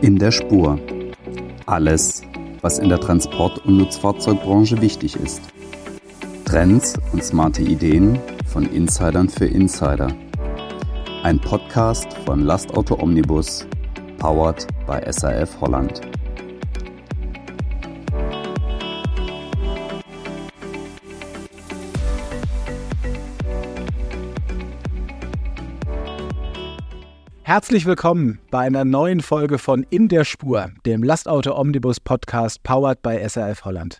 In der Spur. Alles, was in der Transport- und Nutzfahrzeugbranche wichtig ist. Trends und smarte Ideen von Insidern für Insider. Ein Podcast von Lastauto Omnibus, powered by SAF Holland. Herzlich willkommen bei einer neuen Folge von In der Spur, dem Lastauto Omnibus Podcast powered by SRF Holland.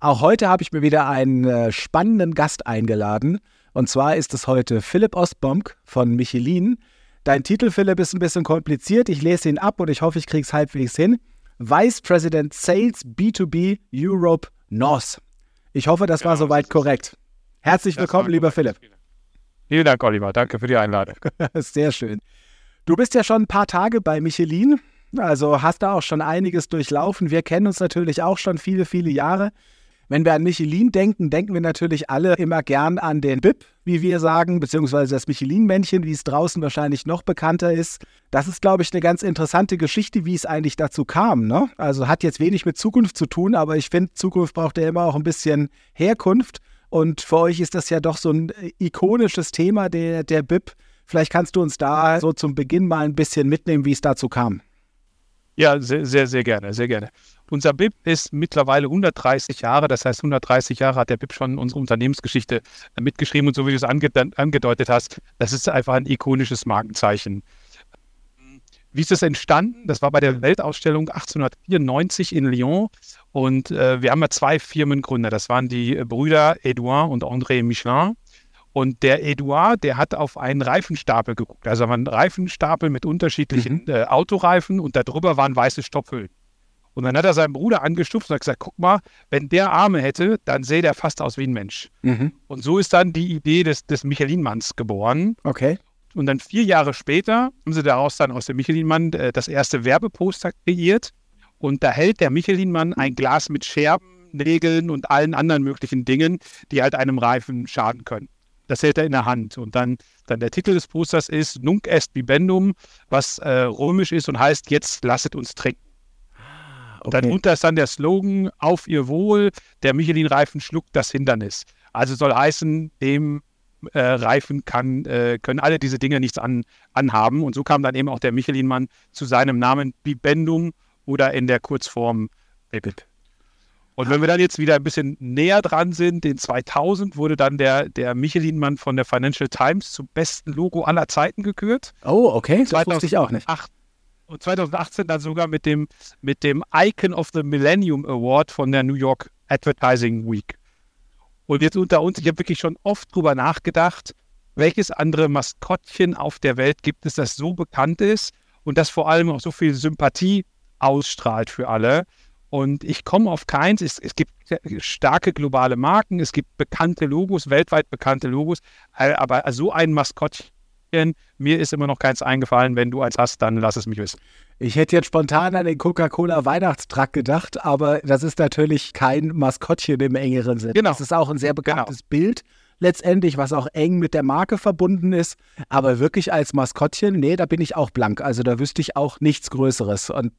Auch heute habe ich mir wieder einen äh, spannenden Gast eingeladen. Und zwar ist es heute Philipp Ostbomk von Michelin. Dein Titel, Philipp, ist ein bisschen kompliziert. Ich lese ihn ab und ich hoffe, ich kriege es halbwegs hin. Vice President Sales B2B Europe North. Ich hoffe, das genau, war soweit korrekt. Herzlich willkommen, lieber Philipp. Vielen Dank, Oliver. Danke für die Einladung. Sehr schön. Du bist ja schon ein paar Tage bei Michelin, also hast da auch schon einiges durchlaufen. Wir kennen uns natürlich auch schon viele, viele Jahre. Wenn wir an Michelin denken, denken wir natürlich alle immer gern an den BIP, wie wir sagen, beziehungsweise das Michelin-Männchen, wie es draußen wahrscheinlich noch bekannter ist. Das ist, glaube ich, eine ganz interessante Geschichte, wie es eigentlich dazu kam. Ne? Also hat jetzt wenig mit Zukunft zu tun, aber ich finde, Zukunft braucht ja immer auch ein bisschen Herkunft. Und für euch ist das ja doch so ein ikonisches Thema, der, der BIP. Vielleicht kannst du uns da so zum Beginn mal ein bisschen mitnehmen, wie es dazu kam. Ja, sehr, sehr, sehr gerne, sehr gerne. Unser BIP ist mittlerweile 130 Jahre, das heißt 130 Jahre hat der BIP schon unsere Unternehmensgeschichte mitgeschrieben und so wie du es ange angedeutet hast, das ist einfach ein ikonisches Markenzeichen. Wie ist das entstanden? Das war bei der Weltausstellung 1894 in Lyon und äh, wir haben ja zwei Firmengründer. Das waren die Brüder Edouard und André Michelin. Und der Eduard, der hat auf einen Reifenstapel geguckt. Also einen Reifenstapel mit unterschiedlichen mhm. äh, Autoreifen und darüber waren weiße Stopphüllen. Und dann hat er seinen Bruder angestupft und hat gesagt, guck mal, wenn der Arme hätte, dann sähe der fast aus wie ein Mensch. Mhm. Und so ist dann die Idee des, des Michelin-Manns geboren. Okay. Und dann vier Jahre später haben sie daraus dann aus dem Michelin-Mann äh, das erste Werbeposter kreiert. Und da hält der Michelin-Mann ein Glas mit Scherben, Nägeln und allen anderen möglichen Dingen, die halt einem Reifen schaden können das hält er in der Hand. Und dann, dann der Titel des Posters ist Nunc est bibendum, was äh, römisch ist und heißt, jetzt lasset uns trinken. Ah, okay. Darunter ist dann der Slogan, auf ihr Wohl, der Michelin-Reifen schluckt das Hindernis. Also soll heißen, dem äh, Reifen kann, äh, können alle diese Dinge nichts an, anhaben. Und so kam dann eben auch der Michelin-Mann zu seinem Namen Bibendum oder in der Kurzform Bibib. Und wenn wir dann jetzt wieder ein bisschen näher dran sind, in 2000 wurde dann der, der Michelin-Mann von der Financial Times zum besten Logo aller Zeiten gekürt. Oh, okay, das 2008, wusste ich auch nicht. Und 2018 dann sogar mit dem, mit dem Icon of the Millennium Award von der New York Advertising Week. Und jetzt unter uns, ich habe wirklich schon oft drüber nachgedacht, welches andere Maskottchen auf der Welt gibt es, das so bekannt ist und das vor allem auch so viel Sympathie ausstrahlt für alle. Und ich komme auf keins. Es, es, gibt starke globale Marken, es gibt bekannte Logos, weltweit bekannte Logos, aber so ein Maskottchen, mir ist immer noch keins eingefallen. Wenn du eins hast, dann lass es mich wissen. Ich hätte jetzt spontan an den Coca-Cola Weihnachtstrakt gedacht, aber das ist natürlich kein Maskottchen im engeren Sinne. Genau. Das ist auch ein sehr bekanntes genau. Bild letztendlich, was auch eng mit der Marke verbunden ist. Aber wirklich als Maskottchen, nee, da bin ich auch blank. Also da wüsste ich auch nichts Größeres. Und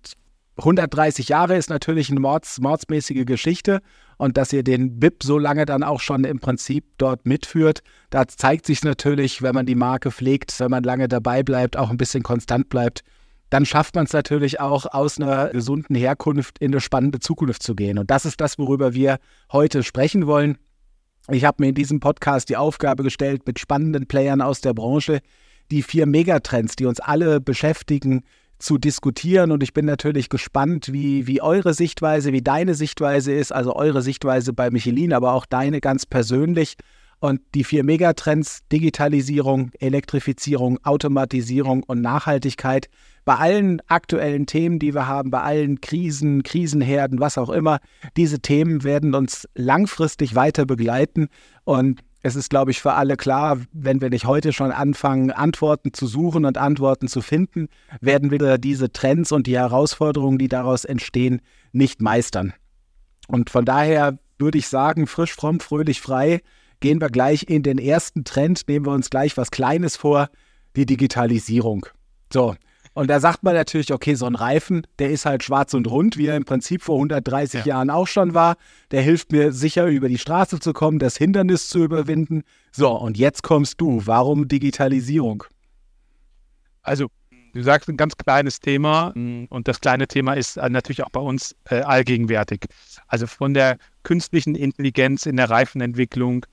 130 Jahre ist natürlich eine Mords, mordsmäßige Geschichte und dass ihr den BIP so lange dann auch schon im Prinzip dort mitführt, da zeigt sich natürlich, wenn man die Marke pflegt, wenn man lange dabei bleibt, auch ein bisschen konstant bleibt, dann schafft man es natürlich auch aus einer gesunden Herkunft in eine spannende Zukunft zu gehen. Und das ist das, worüber wir heute sprechen wollen. Ich habe mir in diesem Podcast die Aufgabe gestellt, mit spannenden Playern aus der Branche die vier Megatrends, die uns alle beschäftigen, zu diskutieren. Und ich bin natürlich gespannt, wie, wie eure Sichtweise, wie deine Sichtweise ist, also eure Sichtweise bei Michelin, aber auch deine ganz persönlich. Und die vier Megatrends, Digitalisierung, Elektrifizierung, Automatisierung und Nachhaltigkeit, bei allen aktuellen Themen, die wir haben, bei allen Krisen, Krisenherden, was auch immer, diese Themen werden uns langfristig weiter begleiten. Und es ist, glaube ich, für alle klar, wenn wir nicht heute schon anfangen, Antworten zu suchen und Antworten zu finden, werden wir diese Trends und die Herausforderungen, die daraus entstehen, nicht meistern. Und von daher würde ich sagen, frisch, fromm, fröhlich, frei gehen wir gleich in den ersten Trend, nehmen wir uns gleich was Kleines vor, die Digitalisierung. So, und da sagt man natürlich, okay, so ein Reifen, der ist halt schwarz und rund, wie er im Prinzip vor 130 ja. Jahren auch schon war. Der hilft mir sicher über die Straße zu kommen, das Hindernis zu überwinden. So, und jetzt kommst du. Warum Digitalisierung? Also, du sagst ein ganz kleines Thema und das kleine Thema ist natürlich auch bei uns äh, allgegenwärtig. Also von der künstlichen Intelligenz in der Reifenentwicklung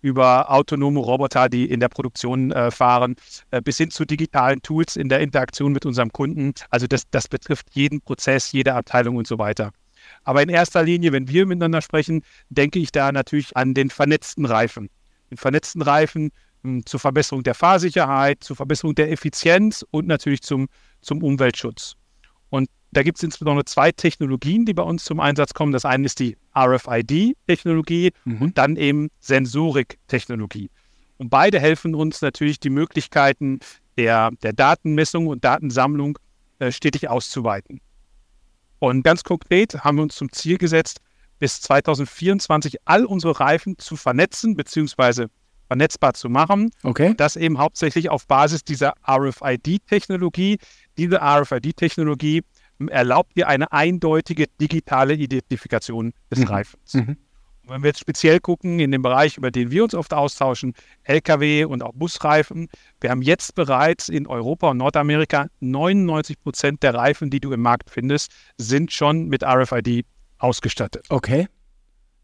über autonome Roboter, die in der Produktion äh, fahren, äh, bis hin zu digitalen Tools in der Interaktion mit unserem Kunden. Also das, das betrifft jeden Prozess, jede Abteilung und so weiter. Aber in erster Linie, wenn wir miteinander sprechen, denke ich da natürlich an den vernetzten Reifen. Den vernetzten Reifen mh, hm, zur Verbesserung der Fahrsicherheit, zur Verbesserung der Effizienz und natürlich zum, zum Umweltschutz. Und da gibt es insbesondere zwei Technologien, die bei uns zum Einsatz kommen. Das eine ist die RFID-Technologie mhm. und dann eben Sensorik-Technologie. Und beide helfen uns natürlich, die Möglichkeiten der, der Datenmessung und Datensammlung äh, stetig auszuweiten. Und ganz konkret haben wir uns zum Ziel gesetzt, bis 2024 all unsere Reifen zu vernetzen bzw. vernetzbar zu machen. Okay. Das eben hauptsächlich auf Basis dieser RFID-Technologie. Diese RFID-Technologie erlaubt dir eine eindeutige digitale Identifikation des mhm. Reifens. Mhm. Und wenn wir jetzt speziell gucken in dem Bereich, über den wir uns oft austauschen, Lkw und auch Busreifen, wir haben jetzt bereits in Europa und Nordamerika 99 Prozent der Reifen, die du im Markt findest, sind schon mit RFID ausgestattet. Okay.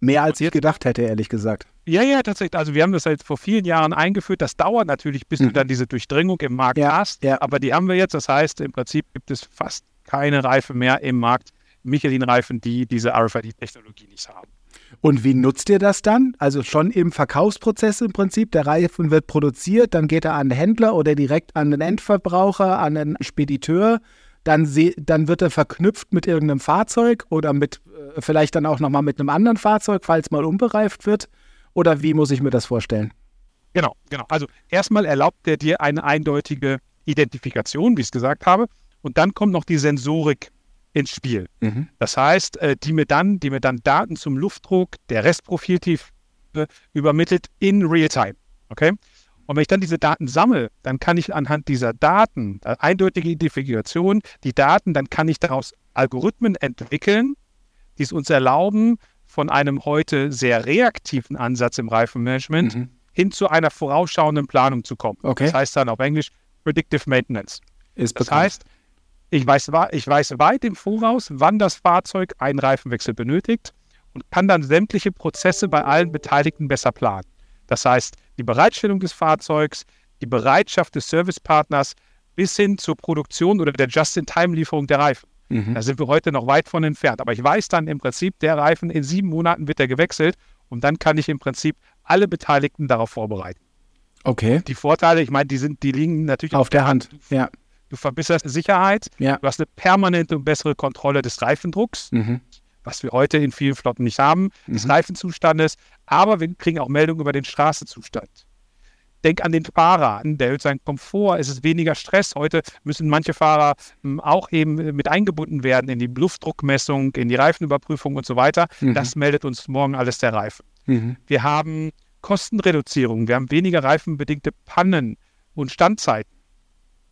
Mehr als ich gedacht hätte, ehrlich gesagt. Ja, ja, tatsächlich. Also wir haben das halt vor vielen Jahren eingeführt. Das dauert natürlich, bis mhm. du dann diese Durchdringung im Markt ja, hast. Ja. Aber die haben wir jetzt. Das heißt, im Prinzip gibt es fast keine Reifen mehr im Markt, Michelin-Reifen, die diese RFID-Technologie nicht haben. Und wie nutzt ihr das dann? Also schon im Verkaufsprozess im Prinzip. Der Reifen wird produziert, dann geht er an den Händler oder direkt an den Endverbraucher, an den Spediteur. Dann, dann wird er verknüpft mit irgendeinem Fahrzeug oder mit äh, vielleicht dann auch nochmal mit einem anderen Fahrzeug, falls mal unbereift wird. Oder wie muss ich mir das vorstellen? Genau, genau. Also erstmal erlaubt er dir eine eindeutige Identifikation, wie ich es gesagt habe. Und dann kommt noch die Sensorik ins Spiel. Mhm. Das heißt, äh, die mir dann, die mir dann Daten zum Luftdruck, der Restprofiltiefe übermittelt in Realtime. Okay? Und wenn ich dann diese Daten sammle, dann kann ich anhand dieser Daten, äh, eindeutige Identifikation, die Daten, dann kann ich daraus Algorithmen entwickeln, die es uns erlauben, von einem heute sehr reaktiven Ansatz im Reifenmanagement mhm. hin zu einer vorausschauenden Planung zu kommen. Okay. Das heißt dann auf Englisch Predictive Maintenance. Ist das heißt, ich weiß, ich weiß weit im Voraus, wann das Fahrzeug einen Reifenwechsel benötigt und kann dann sämtliche Prozesse bei allen Beteiligten besser planen. Das heißt, die Bereitstellung des Fahrzeugs, die Bereitschaft des Servicepartners bis hin zur Produktion oder der Just-in-Time-Lieferung der Reifen. Mhm. Da sind wir heute noch weit von entfernt. Aber ich weiß dann im Prinzip, der Reifen in sieben Monaten wird er gewechselt und dann kann ich im Prinzip alle Beteiligten darauf vorbereiten. Okay. Die Vorteile, ich meine, die sind, die liegen natürlich auf, auf der Hand. Hand. Ja. Du verbesserst Sicherheit, ja. du hast eine permanente und bessere Kontrolle des Reifendrucks, mhm. was wir heute in vielen Flotten nicht haben, mhm. des Reifenzustandes, aber wir kriegen auch Meldungen über den Straßenzustand. Denk an den Fahrer, der erhöht seinen Komfort, es ist weniger Stress. Heute müssen manche Fahrer hm, auch eben mit eingebunden werden in die Luftdruckmessung, in die Reifenüberprüfung und so weiter. Mhm. Das meldet uns morgen alles der Reifen. Mhm. Wir haben Kostenreduzierung, wir haben weniger reifenbedingte Pannen und Standzeiten.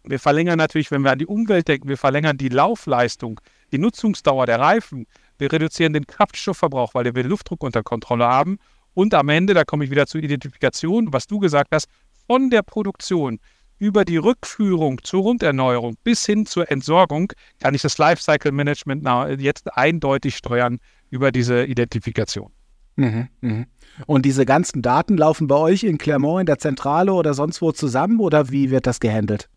Wir verlängern natürlich, wenn wir an die Umwelt denken, wir verlängern die Laufleistung, die Nutzungsdauer der Reifen. Wir reduzieren den Kraftstoffverbrauch, weil wir den Luftdruck unter Kontrolle haben. Und am Ende, da komme ich wieder zur Identifikation, was du gesagt hast, von der Produktion über die Rückführung zur Runderneuerung bis hin zur Entsorgung kann ich das Lifecycle Management jetzt eindeutig steuern über diese Identifikation. Mhm, mh. Und diese ganzen Daten laufen bei euch in Clermont in der Zentrale oder sonst wo zusammen oder wie wird das gehandelt?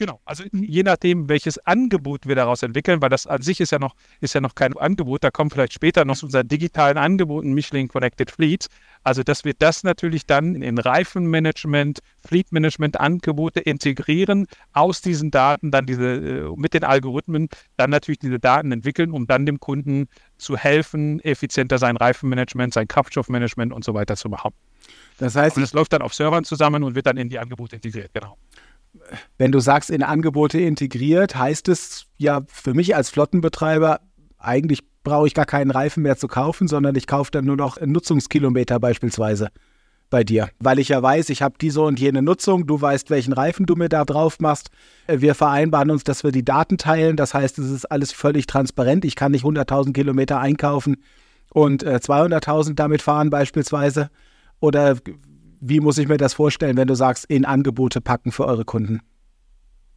Genau, also je nachdem, welches Angebot wir daraus entwickeln, weil das an sich ist ja noch, ist ja noch kein Angebot, da kommen vielleicht später noch zu unseren digitalen Angeboten Michelin Connected Fleet. Also, dass wir das natürlich dann in Reifenmanagement, Fleetmanagement-Angebote integrieren, aus diesen Daten dann diese, äh, mit den Algorithmen dann natürlich diese Daten entwickeln, um dann dem Kunden zu helfen, effizienter sein Reifenmanagement, sein Kraftstoffmanagement und so weiter zu machen. Das heißt, und das läuft dann auf Servern zusammen und wird dann in die Angebote integriert, genau wenn du sagst, in Angebote integriert, heißt es ja für mich als Flottenbetreiber, eigentlich brauche ich gar keinen Reifen mehr zu kaufen, sondern ich kaufe dann nur noch Nutzungskilometer beispielsweise bei dir, weil ich ja weiß, ich habe diese und jene Nutzung, du weißt, welchen Reifen du mir da drauf machst. Äh, wir vereinbaren uns, dass wir die Daten teilen, das heißt, es ist alles völlig transparent. Ich kann nicht 100.000 Kilometer einkaufen und äh, 200.000 damit fahren beispielsweise. Oder wie muss ich mir das vorstellen, wenn du sagst, in Angebote packen für eure Kunden?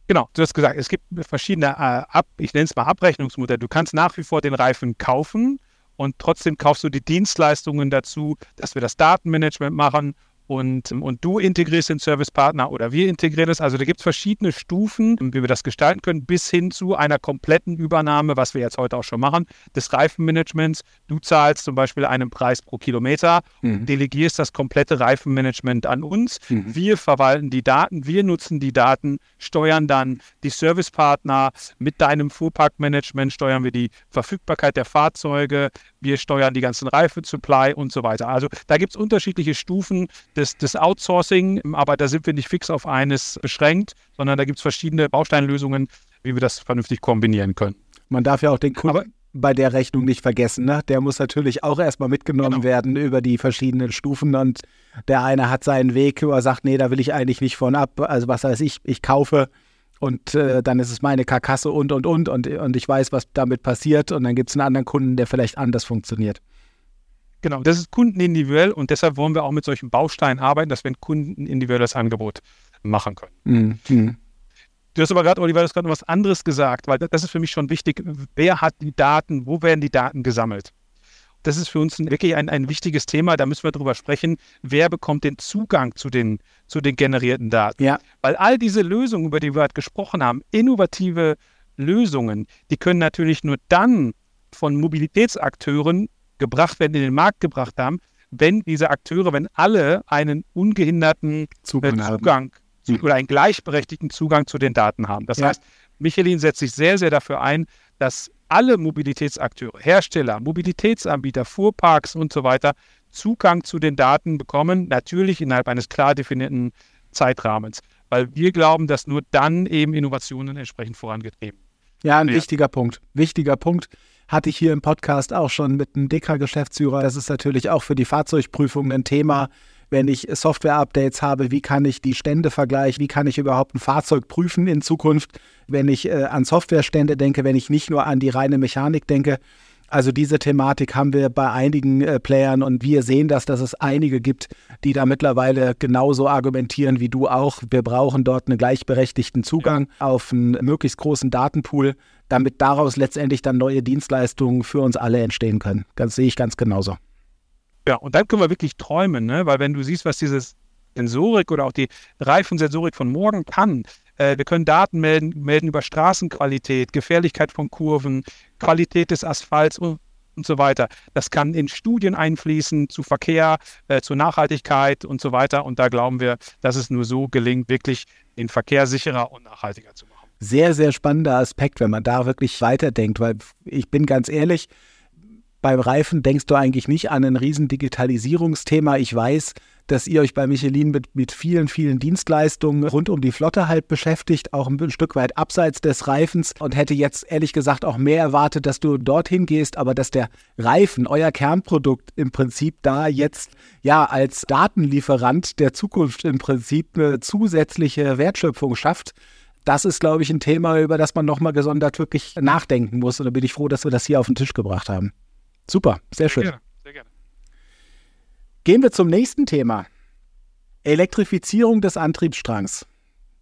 Genau, du hast gesagt, es gibt verschiedene äh, Ab, ich nenne es mal Abrechnungsmodelle. Du kannst nach wie vor den Reifen kaufen und trotzdem kaufst du die Dienstleistungen dazu, dass wir das Datenmanagement machen und, und du integrierst den Servicepartner oder wir integrieren es. Also da gibt es verschiedene Stufen, wie wir das gestalten können, bis hin zu einer kompletten Übernahme, was wir jetzt heute auch schon machen, des Reifenmanagements. Du zahlst zum Beispiel einen Preis pro Kilometer, mhm. delegierst das komplette Reifenmanagement an uns. Mhm. Wir verwalten die Daten, wir nutzen die Daten, steuern dann die Servicepartner mit deinem Fuhrparkmanagement, steuern wir die Verfügbarkeit der Fahrzeuge, wir steuern die ganzen Reifensupply und so weiter. Also da gibt es unterschiedliche Stufen des, des Outsourcing, aber da sind wir nicht fix auf eines beschränkt, sondern da gibt es verschiedene Bausteinlösungen, wie wir das vernünftig kombinieren können. Man darf ja auch den Kunden aber, bei der Rechnung nicht vergessen. Ne? Der muss natürlich auch erstmal mitgenommen genau. werden über die verschiedenen Stufen und der eine hat seinen Weg, wo er sagt, nee, da will ich eigentlich nicht von ab. Also was weiß ich, ich kaufe und äh, dann ist es meine Karkasse und und und und und ich weiß, was damit passiert und dann gibt es einen anderen Kunden, der vielleicht anders funktioniert. Genau, das ist kundenindividuell und deshalb wollen wir auch mit solchen Bausteinen arbeiten, dass wir ein kundenindividuelles Angebot machen können. Mhm. Du hast aber gerade, Oliver, du hast gerade noch was anderes gesagt, weil das ist für mich schon wichtig. Wer hat die Daten? Wo werden die Daten gesammelt? Das ist für uns wirklich ein, ein wichtiges Thema. Da müssen wir drüber sprechen. Wer bekommt den Zugang zu den, zu den generierten Daten? Ja. Weil all diese Lösungen, über die wir gerade gesprochen haben, innovative Lösungen, die können natürlich nur dann von Mobilitätsakteuren gebracht werden, in den Markt gebracht haben, wenn diese Akteure, wenn alle einen ungehinderten Zugang, äh, Zugang zu, oder einen gleichberechtigten Zugang zu den Daten haben. Das ja. heißt, Michelin setzt sich sehr, sehr dafür ein, dass alle Mobilitätsakteure, Hersteller, Mobilitätsanbieter, Fuhrparks und so weiter Zugang zu den Daten bekommen, natürlich innerhalb eines klar definierten Zeitrahmens, weil wir glauben, dass nur dann eben Innovationen entsprechend vorangetrieben werden. Ja, ein ja. wichtiger Punkt. Wichtiger Punkt hatte ich hier im Podcast auch schon mit einem Dicker-Geschäftsführer. Das ist natürlich auch für die Fahrzeugprüfung ein Thema. Wenn ich Software-Updates habe, wie kann ich die Stände vergleichen? Wie kann ich überhaupt ein Fahrzeug prüfen in Zukunft? Wenn ich äh, an Softwarestände denke, wenn ich nicht nur an die reine Mechanik denke. Also diese Thematik haben wir bei einigen äh, Playern und wir sehen das, dass es einige gibt, die da mittlerweile genauso argumentieren wie du auch. Wir brauchen dort einen gleichberechtigten Zugang auf einen möglichst großen Datenpool, damit daraus letztendlich dann neue Dienstleistungen für uns alle entstehen können. Das sehe ich ganz genauso. Ja, und dann können wir wirklich träumen, ne? weil wenn du siehst, was dieses Sensorik oder auch die Reifensensorik von morgen kann, äh, wir können Daten melden, melden über Straßenqualität, Gefährlichkeit von Kurven, Qualität des Asphalts und, und so weiter. Das kann in Studien einfließen zu Verkehr, äh, zur Nachhaltigkeit und so weiter. Und da glauben wir, dass es nur so gelingt, wirklich den Verkehr sicherer und nachhaltiger zu machen sehr, sehr spannender Aspekt, wenn man da wirklich weiterdenkt, weil ich bin ganz ehrlich, beim Reifen denkst du eigentlich nicht an ein riesen Digitalisierungsthema. Ich weiß, dass ihr euch bei Michelin mit, mit vielen, vielen Dienstleistungen rund um die Flotte halt beschäftigt, auch ein Stück weit abseits des Reifens und hätte jetzt ehrlich gesagt auch mehr erwartet, dass du dorthin gehst, aber dass der Reifen, euer Kernprodukt im Prinzip da jetzt ja als Datenlieferant der Zukunft im Prinzip eine zusätzliche Wertschöpfung schafft das ist, glaube ich, ein Thema, über das man nochmal gesondert wirklich nachdenken muss. Und da bin ich froh, dass wir das hier auf den Tisch gebracht haben. Super, sehr schön. Sehr gerne, sehr gerne. Gehen wir zum nächsten Thema. Elektrifizierung des Antriebsstrangs.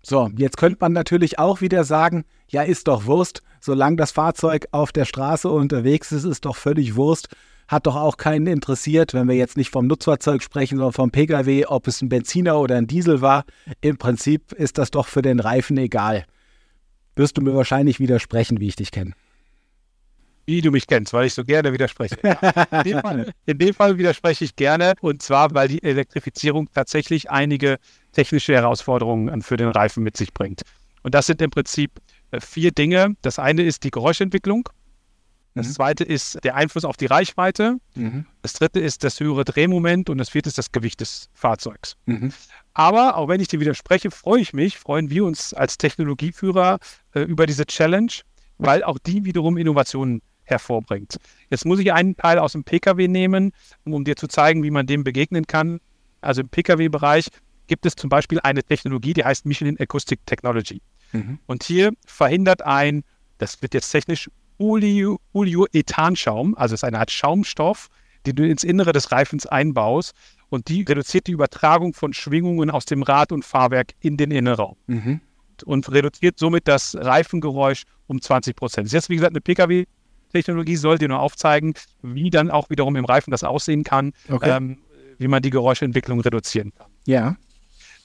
So, jetzt könnte man natürlich auch wieder sagen, ja, ist doch Wurst, solange das Fahrzeug auf der Straße unterwegs ist, ist doch völlig Wurst hat doch auch keinen interessiert, wenn wir jetzt nicht vom Nutzfahrzeug sprechen, sondern vom Pkw, ob es ein Benziner oder ein Diesel war. Im Prinzip ist das doch für den Reifen egal. Wirst du mir wahrscheinlich widersprechen, wie ich dich kenne. Wie du mich kennst, weil ich so gerne widerspreche. In, dem Fall, in, dem Fall, widerspreche ich gerne und zwar, weil die Elektrifizierung tatsächlich einige technische Herausforderungen für den Reifen mit sich bringt. Und das sind im Prinzip äh, vier Dinge. Das eine ist die Geräuschentwicklung. Das mhm. zweite ist der Einfluss auf die Reichweite. Mhm. Das dritte ist das höhere Drehmoment und das vierte ist das Gewicht des Fahrzeugs. Mhm. Aber auch wenn ich dir widerspreche, freue ich mich, freuen wir uns als Technologieführer äh, über diese Challenge, weil auch die wiederum Innovationen hervorbringt. Jetzt muss ich einen Teil aus dem Pkw nehmen, um dir zu zeigen, wie man dem begegnen kann. Also im Pkw-Bereich gibt es zum Beispiel eine Technologie, die heißt Michelin Acoustic Technology. Mhm. Und hier verhindert ein, das wird jetzt technisch, Urethanschaum, also es ist eine Art Schaumstoff, den du ins Innere des Reifens einbaust und die reduziert die Übertragung von Schwingungen aus dem Rad und Fahrwerk in den Innenraum. Mhm. Und reduziert somit das Reifengeräusch um 20 Prozent. Das ist jetzt, wie gesagt, eine Pkw-Technologie, soll dir nur aufzeigen, wie dann auch wiederum im Reifen das aussehen kann, okay. ähm, wie man die Geräuschentwicklung reduzieren kann. Ja.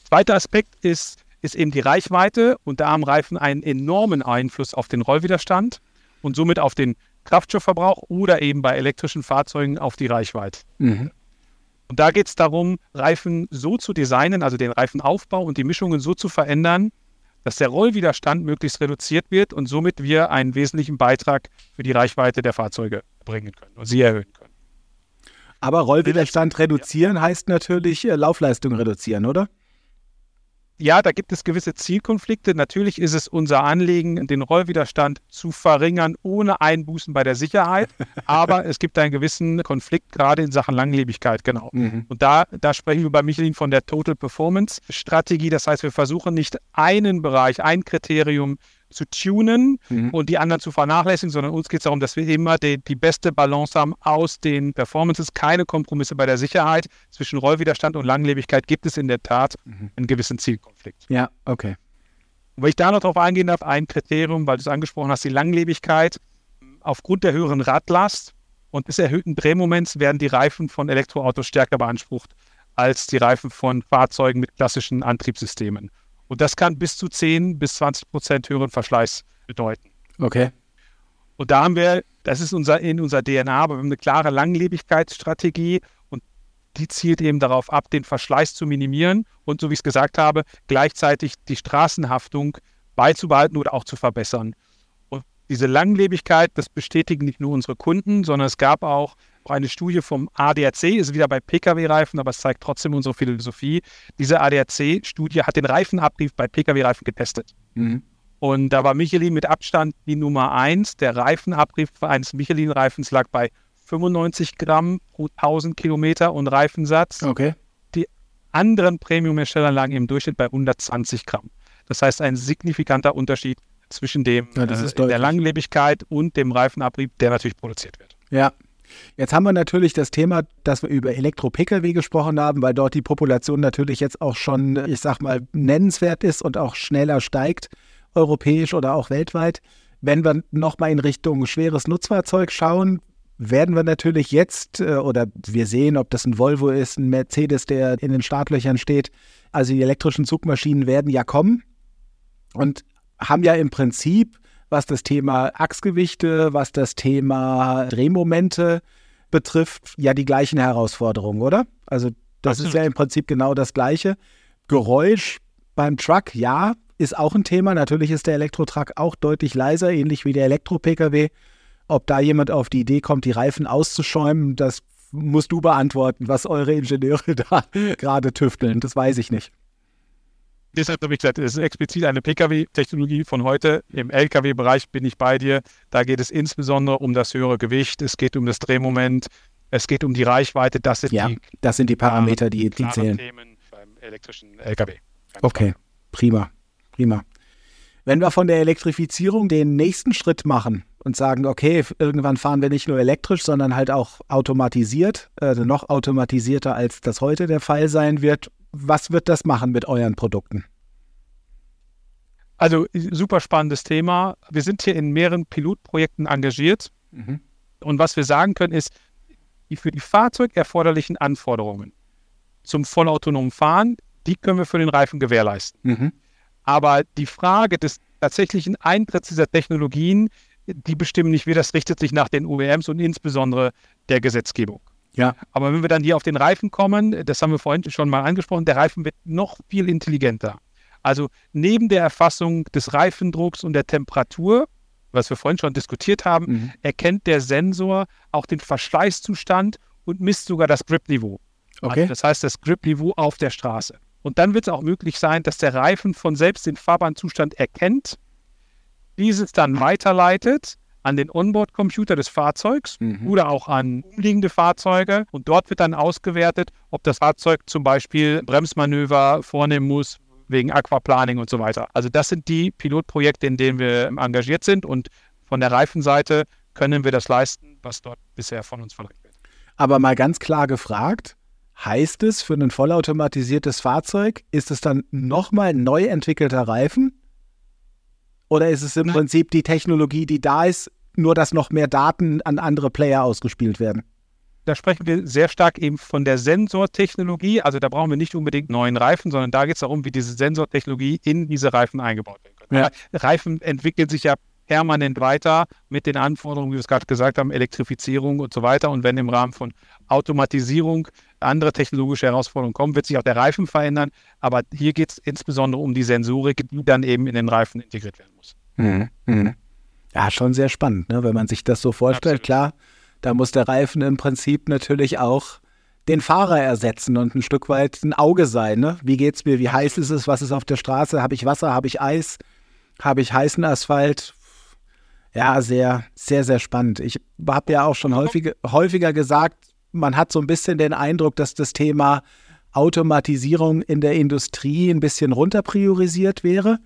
Zweiter Aspekt ist, ist eben die Reichweite und da haben Reifen einen enormen Einfluss auf den Rollwiderstand und somit auf den Kraftstoffverbrauch oder eben bei elektrischen Fahrzeugen auf die Reichweite. Mhm. Und da geht es darum, Reifen so zu designen, also den Reifenaufbau und die Mischungen so zu verändern, dass der Rollwiderstand möglichst reduziert wird und somit wir einen wesentlichen Beitrag für die Reichweite der Fahrzeuge bringen können und sie erhöhen können. Aber Rollwiderstand reduzieren heißt natürlich äh, Laufleistung reduzieren, oder? Ja, da gibt es gewisse Zielkonflikte. Natürlich ist es unser Anliegen, den Rollwiderstand zu verringern, ohne Einbußen bei der Sicherheit. Aber es gibt einen gewissen Konflikt, gerade in Sachen Langlebigkeit, genau. Mhm. Und da, da sprechen wir bei Michelin von der Total Performance Strategie. Das heißt, wir versuchen nicht einen Bereich, ein Kriterium zu tunen mhm. und die anderen zu vernachlässigen, sondern uns geht es darum, dass wir immer die, die beste Balance haben aus den Performances, keine Kompromisse bei der Sicherheit. Zwischen Rollwiderstand und Langlebigkeit gibt es in der Tat mhm. einen gewissen Zielkonflikt. Ja, okay. Und wenn ich da noch drauf eingehen darf, ein Kriterium, weil du es angesprochen hast, die Langlebigkeit. Aufgrund der höheren Radlast und des erhöhten Drehmoments werden die Reifen von Elektroautos stärker beansprucht als die Reifen von Fahrzeugen mit klassischen Antriebssystemen. Und das kann bis zu 10 bis 20 Prozent höheren Verschleiß bedeuten. Okay. Und da haben wir, das ist unser, in unserer DNA, aber wir haben eine klare Langlebigkeitsstrategie und die zielt eben darauf ab, den Verschleiß zu minimieren und, so wie ich es gesagt habe, gleichzeitig die Straßenhaftung beizubehalten oder auch zu verbessern. Und diese Langlebigkeit, das bestätigen nicht nur unsere Kunden, sondern es gab auch auch eine Studie vom ADAC, ist wieder bei Pkw-Reifen, aber es zeigt trotzdem unsere Philosophie. Diese ADAC-Studie hat den Reifenabrieb bei Pkw-Reifen getestet. Mhm. Und da war Michelin mit Abstand die Nummer eins. Der Reifenabrieb eines Michelin-Reifens lag bei 95 Gramm pro 1000 Kilometer und Reifensatz. Okay. Die anderen Premium-Hersteller lagen im Durchschnitt bei 120 Gramm. Das heißt, ein signifikanter Unterschied zwischen dem, ja, äh, der Langlebigkeit und dem Reifenabrieb, der natürlich produziert wird. Ja, Jetzt haben wir natürlich das Thema, dass wir über Elektro-Pkw gesprochen haben, weil dort die Population natürlich jetzt auch schon, ich sag mal, nennenswert ist und auch schneller steigt, europäisch oder auch weltweit. Wenn wir nochmal in Richtung schweres Nutzfahrzeug schauen, werden wir natürlich jetzt, äh, oder wir sehen, ob das ein Volvo ist, ein Mercedes, der in den Startlöchern steht. Also die elektrischen Zugmaschinen werden ja kommen und haben ja im Prinzip was das Thema Achsgewichte, was das Thema Drehmomente betrifft, ja die gleichen Herausforderungen, oder? Also das Absolut. ist ja im Prinzip genau das Gleiche. Geräusch beim Truck, ja, ist auch ein Thema. Natürlich ist der Elektro-Truck auch deutlich leiser, ähnlich wie der Elektro-Pkw. Ob da jemand auf die Idee kommt, die Reifen auszuschäumen, das musst du beantworten, was eure Ingenieure da gerade tüfteln. Das weiß ich nicht deshalb habe ich gesagt, es ist explizit eine Pkw-Technologie von heute. Im Lkw-Bereich bin ich bei dir. Da geht es insbesondere um das höhere Gewicht, es geht um das Drehmoment, es geht um die Reichweite. Das sind, ja, die, das sind die Parameter, die, die zählen. Themen beim elektrischen Lkw. Okay, prima, prima. Wenn wir von der Elektrifizierung den nächsten Schritt machen und sagen, okay, irgendwann fahren wir nicht nur elektrisch, sondern halt auch automatisiert, also noch automatisierter, als das heute der Fall sein wird was wird das machen mit euren Produkten? Also super spannendes Thema. Wir sind hier in mehreren Pilotprojekten engagiert. Mhm. Und was wir sagen können, ist, die für die Fahrzeug erforderlichen Anforderungen zum vollautonomen Fahren, die können wir für den Reifen gewährleisten. Mhm. Aber die Frage des tatsächlichen Eintritts dieser Technologien, die bestimmen nicht wir, das richtet sich nach den OEMs und insbesondere der Gesetzgebung. Ja. Aber wenn wir dann hier auf den Reifen kommen, das haben wir vorhin schon mal angesprochen, der Reifen wird noch viel intelligenter. Also neben der Erfassung des Reifendrucks und der Temperatur, was wir vorhin schon diskutiert haben, mhm. erkennt der Sensor auch den Verschleißzustand und misst sogar das Grip-Niveau. Okay. Also das heißt, das Grip-Niveau auf der Straße. Und dann wird es auch möglich sein, dass der Reifen von selbst den Fahrbahnzustand erkennt, dieses dann weiterleitet an den Onboard-Computer des Fahrzeugs mhm. oder auch an umliegende Fahrzeuge. Und dort wird dann ausgewertet, ob das Fahrzeug zum Beispiel Bremsmanöver vornehmen muss wegen Aquaplaning und so weiter. Also das sind die Pilotprojekte, in denen wir engagiert sind. Und von der Reifenseite können wir das leisten, was dort bisher von uns verlangt wird. Aber mal ganz klar gefragt, heißt es für ein vollautomatisiertes Fahrzeug, ist es dann nochmal neu entwickelter Reifen? Oder ist es im Nein. Prinzip die Technologie, die da ist, nur dass noch mehr Daten an andere Player ausgespielt werden? Da sprechen wir sehr stark eben von der Sensortechnologie. Also da brauchen wir nicht unbedingt neuen Reifen, sondern da geht es darum, wie diese Sensortechnologie in diese Reifen eingebaut werden kann. Ja. Reifen entwickeln sich ja permanent weiter mit den Anforderungen, wie wir es gerade gesagt haben, Elektrifizierung und so weiter. Und wenn im Rahmen von Automatisierung andere technologische Herausforderungen kommen, wird sich auch der Reifen verändern. Aber hier geht es insbesondere um die Sensorik, die dann eben in den Reifen integriert werden muss. Mhm. Mhm. Ja, schon sehr spannend, ne? wenn man sich das so vorstellt. Absolut. Klar, da muss der Reifen im Prinzip natürlich auch den Fahrer ersetzen und ein Stück weit ein Auge sein. Ne? Wie geht's mir? Wie heiß ist es? Was ist auf der Straße? Habe ich Wasser? Habe ich Eis? Habe ich heißen Asphalt? Ja, sehr, sehr, sehr spannend. Ich habe ja auch schon häufig, häufiger gesagt, man hat so ein bisschen den Eindruck, dass das Thema Automatisierung in der Industrie ein bisschen runterpriorisiert wäre,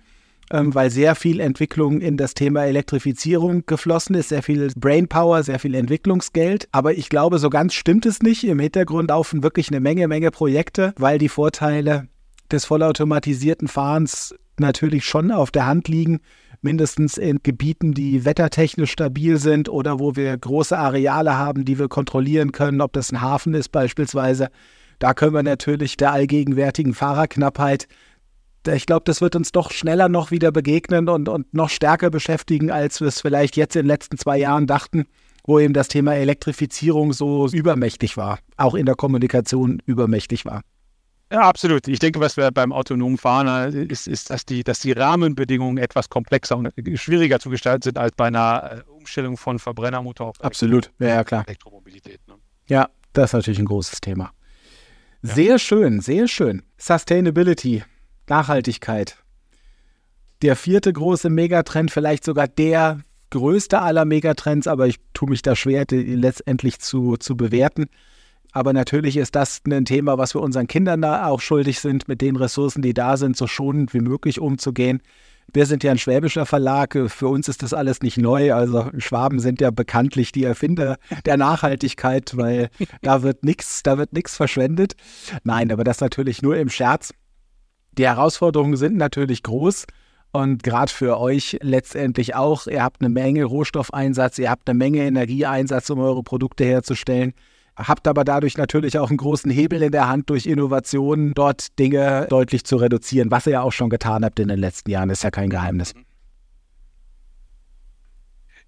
ähm, weil sehr viel Entwicklung in das Thema Elektrifizierung geflossen ist, sehr viel Brainpower, sehr viel Entwicklungsgeld. Aber ich glaube, so ganz stimmt es nicht. Im Hintergrund laufen wirklich eine Menge, Menge Projekte, weil die Vorteile des vollautomatisierten Fahrens natürlich schon auf der Hand liegen mindestens in Gebieten, die wettertechnisch stabil sind oder wo wir große Areale haben, die wir kontrollieren können, ob das ein Hafen ist beispielsweise. Da können wir natürlich der allgegenwärtigen Fahrerknappheit ich glaube, das wird uns doch schneller noch wieder begegnen und, und noch stärker beschäftigen, als wir es vielleicht jetzt in den letzten zwei Jahren dachten, wo eben das Thema Elektrifizierung so übermächtig war, auch in der Kommunikation übermächtig war. Ja, absolut. Ich denke, was wir beim autonomen Fahren äh, ist, ist, dass die, dass die Rahmenbedingungen etwas komplexer und schwieriger zu gestalten sind als bei einer äh, Umstellung von Verbrennermotor auf Absolut, ja, ja klar. Elektromobilität. Ne? Ja, das ist natürlich ein großes Thema. Ja. Sehr schön, sehr schön. Sustainability, Nachhaltigkeit. Der vierte große Megatrend, vielleicht sogar der größte aller Megatrends, aber ich tue mich da schwer, die letztendlich zu, zu bewerten. Aber natürlich ist das ein Thema, was wir unseren Kindern da auch schuldig sind, mit den Ressourcen, die da sind, so schonend wie möglich umzugehen. Wir sind ja ein schwäbischer Verlag. Für uns ist das alles nicht neu. Also Schwaben sind ja bekanntlich die Erfinder der Nachhaltigkeit, weil da wird nichts, da wird nichts verschwendet. Nein, aber das natürlich nur im Scherz. Die Herausforderungen sind natürlich groß. Und gerade für euch letztendlich auch, ihr habt eine Menge Rohstoffeinsatz, ihr habt eine Menge Energieeinsatz, um eure Produkte herzustellen habt aber dadurch natürlich auch einen großen Hebel in der Hand durch Innovationen, dort Dinge deutlich zu reduzieren, was ihr ja auch schon getan habt in den letzten Jahren, ist ja kein Geheimnis.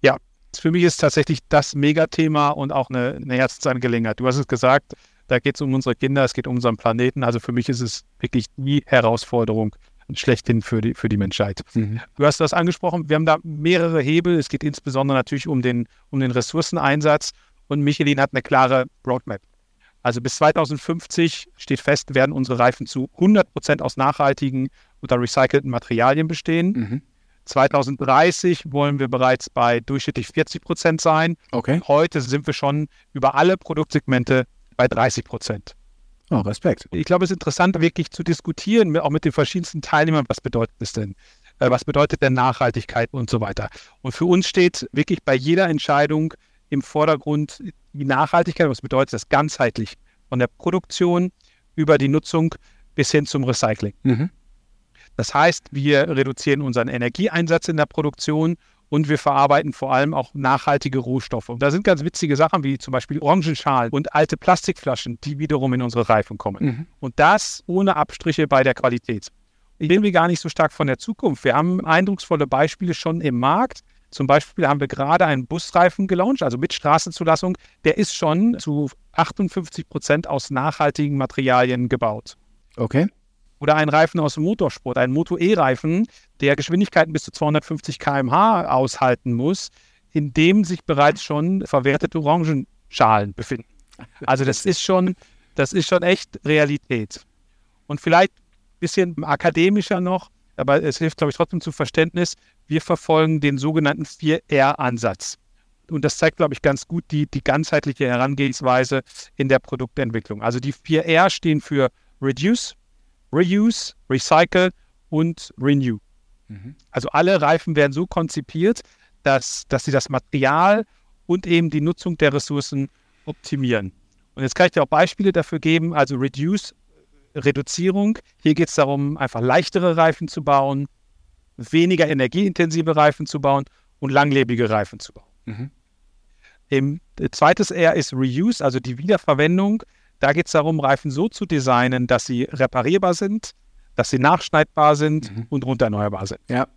Ja, für mich ist tatsächlich das Megathema und auch eine, eine Herzensangelegenheit. Du hast es gesagt, da geht es um unsere Kinder, es geht um unseren Planeten. Also für mich ist es wirklich die Herausforderung schlechthin für die, für die Menschheit. Mhm. Du hast das angesprochen, wir haben da mehrere Hebel. Es geht insbesondere natürlich um den, um den Ressourceneinsatz und Michelin hat eine klare Roadmap. Also bis 2050 steht fest, werden unsere Reifen zu 100 Prozent aus nachhaltigen oder recycelten Materialien bestehen. Mhm. 2030 wollen wir bereits bei durchschnittlich 40 Prozent sein. Okay. Heute sind wir schon über alle Produktsegmente bei 30 Prozent. Oh, Respekt. Ich glaube, es ist interessant, wirklich zu diskutieren, auch mit den verschiedensten Teilnehmern, was bedeutet es denn? Äh, was bedeutet denn Nachhaltigkeit und so weiter? Und für uns steht wirklich bei jeder Entscheidung im Vordergrund die Nachhaltigkeit. Was bedeutet das ganzheitlich? Von der Produktion über die Nutzung bis hin zum Recycling. Mhm. Das heißt, wir reduzieren unseren Energieeinsatz in der Produktion und wir verarbeiten vor allem auch nachhaltige Rohstoffe. Und da sind ganz witzige Sachen wie zum Beispiel Orangenschalen und alte Plastikflaschen, die wiederum in unsere Reifen kommen. Mhm. Und das ohne Abstriche bei der Qualität. Ich rede gar nicht so stark von der Zukunft. Wir haben eindrucksvolle Beispiele schon im Markt, zum Beispiel haben wir gerade einen Busreifen gelauncht, also mit Straßenzulassung. Der ist schon zu 58 Prozent aus nachhaltigen Materialien gebaut. Okay. Oder ein Reifen aus dem Motorsport, ein Moto-E-Reifen, der Geschwindigkeiten bis zu 250 km/h aushalten muss, in dem sich bereits schon verwertete Orangenschalen befinden. Also das ist schon, das ist schon echt Realität. Und vielleicht ein bisschen akademischer noch, aber es hilft, glaube ich, trotzdem zu Verständnis. Wir verfolgen den sogenannten 4R-Ansatz. Und das zeigt, glaube ich, ganz gut die, die ganzheitliche Herangehensweise in der Produktentwicklung. Also die 4R stehen für Reduce, Reuse, Recycle und Renew. Mhm. Also alle Reifen werden so konzipiert, dass, dass sie das Material und eben die Nutzung der Ressourcen optimieren. Und jetzt kann ich dir auch Beispiele dafür geben. Also Reduce, Reduzierung. Hier geht es darum, einfach leichtere Reifen zu bauen, weniger energieintensive Reifen zu bauen und langlebige Reifen zu bauen. Mhm. Im, äh, zweites R ist Reuse, also die Wiederverwendung. Da geht es darum, Reifen so zu designen, dass sie reparierbar sind, dass sie nachschneidbar sind mhm. und runtererneuerbar sind. Ja.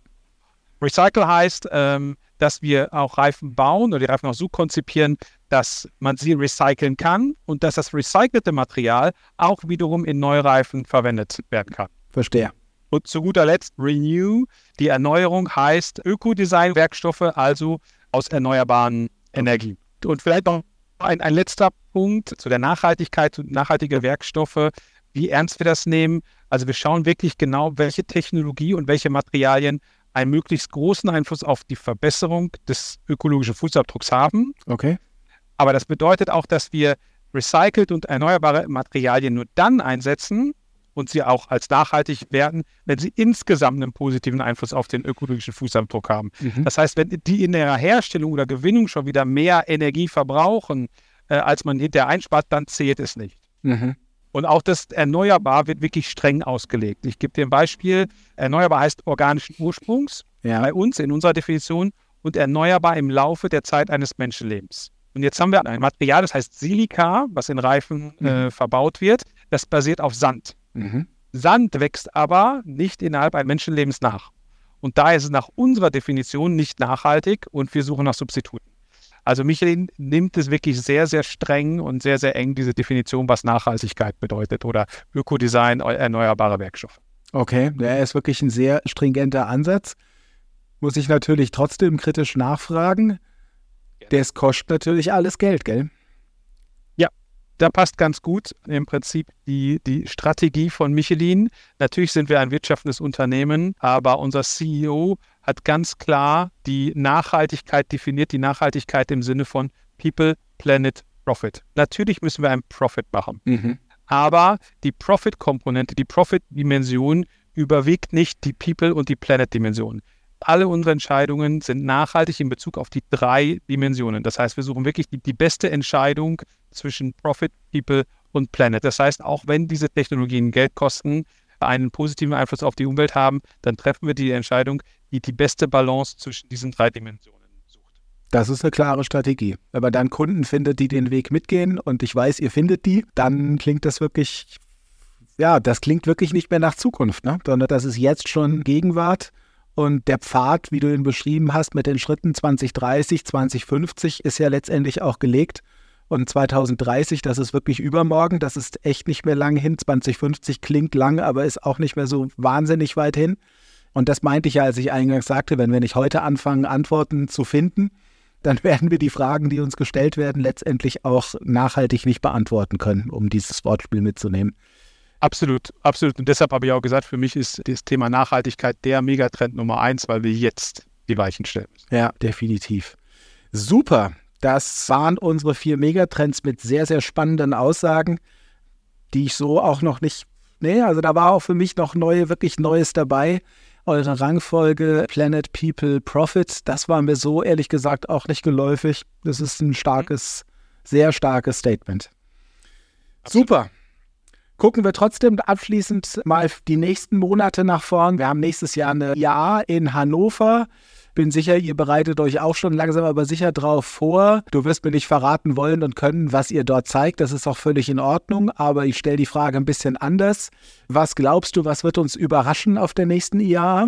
Recycle heißt, ähm, dass wir auch Reifen bauen oder die Reifen auch so konzipieren, dass man sie recyceln kann und dass das recycelte Material auch wiederum in Neureifen verwendet werden kann. Verstehe. Und zu guter Letzt Renew. Die Erneuerung heißt Ökodesign-Werkstoffe, also aus erneuerbaren Energien. Und vielleicht noch ein, ein letzter Punkt zu der Nachhaltigkeit, zu nachhaltige Werkstoffe, wie ernst wir das nehmen. Also wir schauen wirklich genau, welche Technologie und welche Materialien einen möglichst großen Einfluss auf die Verbesserung des ökologischen Fußabdrucks haben. Okay. Aber das bedeutet auch, dass wir recycelt und erneuerbare Materialien nur dann einsetzen und sie auch als nachhaltig werden, wenn sie insgesamt einen positiven Einfluss auf den ökologischen Fußabdruck haben. Mhm. Das heißt, wenn die in der Herstellung oder Gewinnung schon wieder mehr Energie verbrauchen, äh, als man hinterher einspart, dann zählt es nicht. Mhm. Und auch das Erneuerbar wird wirklich streng ausgelegt. Ich gebe dir ein Beispiel. Erneuerbar heißt organischen Ursprungs ja. bei uns in unserer Definition und erneuerbar im Laufe der Zeit eines Menschenlebens. Und jetzt haben wir ein Material, das heißt Silika, was in Reifen mhm. äh, verbaut wird. Das basiert auf Sand. Mhm. Sand wächst aber nicht innerhalb eines Menschenlebens nach. Und daher ist es nach unserer Definition nicht nachhaltig und wir suchen nach Substituten. Also Michelin nimmt es wirklich sehr, sehr streng und sehr, sehr eng, diese Definition, was Nachhaltigkeit bedeutet oder Ökodesign, erneuerbare Werkstoffe. Okay, der ist wirklich ein sehr stringenter Ansatz. Muss ich natürlich trotzdem kritisch nachfragen. Das kostet natürlich alles Geld, gell? Da passt ganz gut im Prinzip die, die Strategie von Michelin. Natürlich sind wir ein wirtschaftendes Unternehmen, aber unser CEO hat ganz klar die Nachhaltigkeit definiert, die Nachhaltigkeit im Sinne von People, Planet, Profit. Natürlich müssen wir einen Profit machen. Mhm. Aber die Profit-Komponente, die Profit-Dimension überwiegt nicht die People- und die Planet-Dimension alle unsere Entscheidungen sind nachhaltig in Bezug auf die drei Dimensionen. Das heißt, wir suchen wirklich die, die, beste Entscheidung zwischen Profit, People und Planet. Das heißt, auch wenn diese Technologien Geld kosten, einen positiven Einfluss auf die Umwelt haben, dann treffen wir die Entscheidung, die die beste Balance zwischen diesen drei Dimensionen sucht. Das ist eine klare Strategie. Wenn man dann Kunden findet, die den Weg mitgehen und ich weiß, ihr findet die, dann klingt das wirklich, ja, das klingt wirklich nicht mehr nach Zukunft, ne? sondern das ist jetzt schon Gegenwart und der Pfad, wie du ihn beschrieben hast, mit den Schritten 2030, 2050 ist ja letztendlich auch gelegt. Und 2030, das ist wirklich übermorgen, das ist echt nicht mehr lang hin. 2050 klingt lang, aber ist auch nicht mehr so wahnsinnig weit hin. Und das meinte ich ja, als ich eingangs sagte, wenn wir nicht heute anfangen, Antworten zu finden, dann werden wir die Fragen, die uns gestellt werden, letztendlich auch nachhaltig nicht beantworten können, um dieses Wortspiel mitzunehmen. Absolut, absolut. Und deshalb habe ich auch gesagt, für mich ist das Thema Nachhaltigkeit der Megatrend Nummer eins, weil wir jetzt die Weichen stellen müssen. Ja, definitiv. Super. Das waren unsere vier Megatrends mit sehr, sehr spannenden Aussagen, die ich so auch noch nicht. Nee, also da war auch für mich noch neue, wirklich Neues dabei. Eure Rangfolge Planet, People, Profit, das war mir so ehrlich gesagt auch nicht geläufig. Das ist ein starkes, sehr starkes Statement. Absolut. Super. Gucken wir trotzdem abschließend mal die nächsten Monate nach vorn. Wir haben nächstes Jahr eine Jahr in Hannover. Bin sicher, ihr bereitet euch auch schon langsam aber sicher drauf vor. Du wirst mir nicht verraten wollen und können, was ihr dort zeigt. Das ist auch völlig in Ordnung. Aber ich stelle die Frage ein bisschen anders. Was glaubst du, was wird uns überraschen auf der nächsten IAA?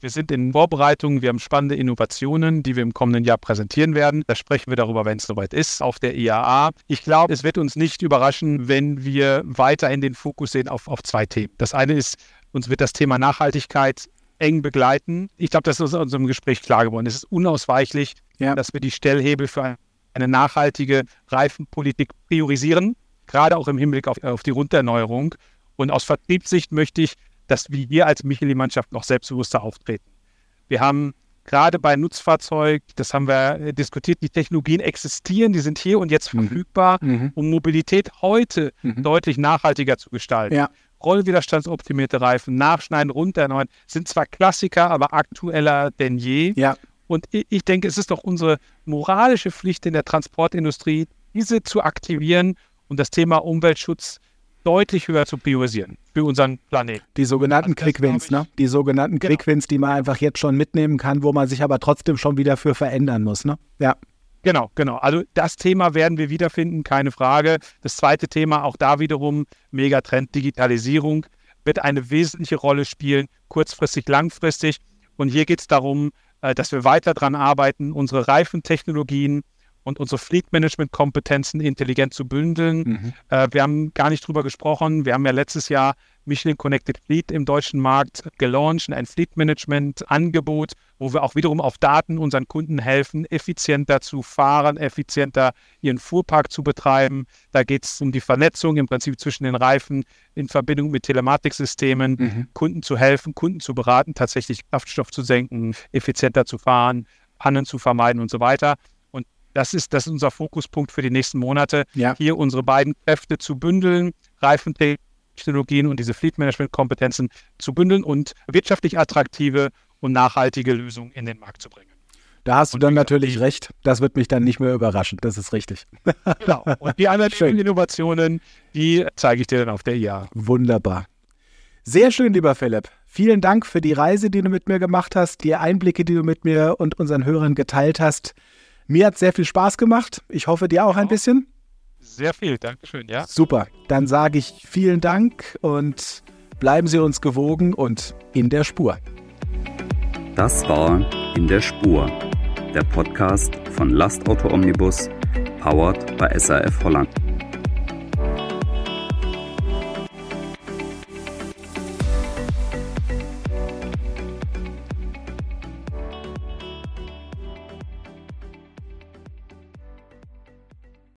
Wir sind in Vorbereitung, wir haben spannende Innovationen, die wir im kommenden Jahr präsentieren werden. Da sprechen wir darüber, wenn es soweit ist, auf der IAA. Ich glaube, es wird uns nicht überraschen, wenn wir weiterhin den Fokus sehen auf, auf zwei Themen. Das eine ist, uns wird das Thema Nachhaltigkeit eng begleiten. Ich glaube, das ist aus unserem Gespräch klar geworden. Es ist unausweichlich, ja. dass wir die Stellhebel für eine nachhaltige Reifenpolitik priorisieren, gerade auch im Hinblick auf, auf die Runderneuerung. Und aus Vertriebssicht möchte ich dass wir hier als Michelin-Mannschaft noch selbstbewusster auftreten. Wir haben gerade bei Nutzfahrzeug, das haben wir diskutiert, die Technologien existieren, die sind hier und jetzt mhm. verfügbar, mhm. um Mobilität heute mhm. deutlich nachhaltiger zu gestalten. Ja. Rollwiderstandsoptimierte Reifen, Nachschneiden, runterneuen, sind zwar Klassiker, aber aktueller denn je. Ja. Und ich denke, es ist doch unsere moralische Pflicht in der Transportindustrie, diese zu aktivieren und das Thema Umweltschutz deutlich höher zu priorisieren für unseren Planeten. Die sogenannten also Quickwins, ne? Die sogenannten genau. Quickwins, die man einfach jetzt schon mitnehmen kann, wo man sich aber trotzdem schon wieder für verändern muss, ne? Ja. Genau, genau. Also das Thema werden wir wiederfinden, keine Frage. Das zweite Thema, auch da wiederum Megatrend Digitalisierung, wird eine wesentliche Rolle spielen, kurzfristig, langfristig. Und hier geht es darum, äh, dass wir weiter daran arbeiten, unsere Reifentechnologien und unsere Fleet-Management-Kompetenzen intelligent zu bündeln. Mhm. Äh, wir haben gar nicht drüber gesprochen. Wir haben ja letztes Jahr Michelin Connected Fleet im deutschen Markt gelauncht, ein Fleet-Management-Angebot, wo wir auch wiederum auf Daten unseren Kunden helfen, effizienter zu fahren, effizienter ihren Fuhrpark zu betreiben. Da geht es um die Vernetzung im Prinzip zwischen den Reifen in Verbindung mit Telematiksystemen, mhm. Kunden zu helfen, Kunden zu beraten, tatsächlich Kraftstoff zu senken, effizienter zu fahren, Pannen zu vermeiden und so weiter. Das ist, das ist unser Fokuspunkt für die nächsten Monate, ja. hier unsere beiden Kräfte zu bündeln, Reifentechnologien und diese Fleet Management Kompetenzen zu bündeln und wirtschaftlich attraktive und nachhaltige Lösungen in den Markt zu bringen. Da hast du dann natürlich recht. Das wird mich dann nicht mehr überraschen. Das ist richtig. Genau. Und die anderen Innovationen, die zeige ich dir dann auf der IA. Wunderbar. Sehr schön, lieber Philipp. Vielen Dank für die Reise, die du mit mir gemacht hast, die Einblicke, die du mit mir und unseren Hörern geteilt hast. Mir hat sehr viel Spaß gemacht. Ich hoffe, dir auch ein bisschen. Sehr viel, Dankeschön, ja. Super. Dann sage ich vielen Dank und bleiben Sie uns gewogen und in der Spur. Das war In der Spur, der Podcast von Lastauto Omnibus, powered bei SAF Holland.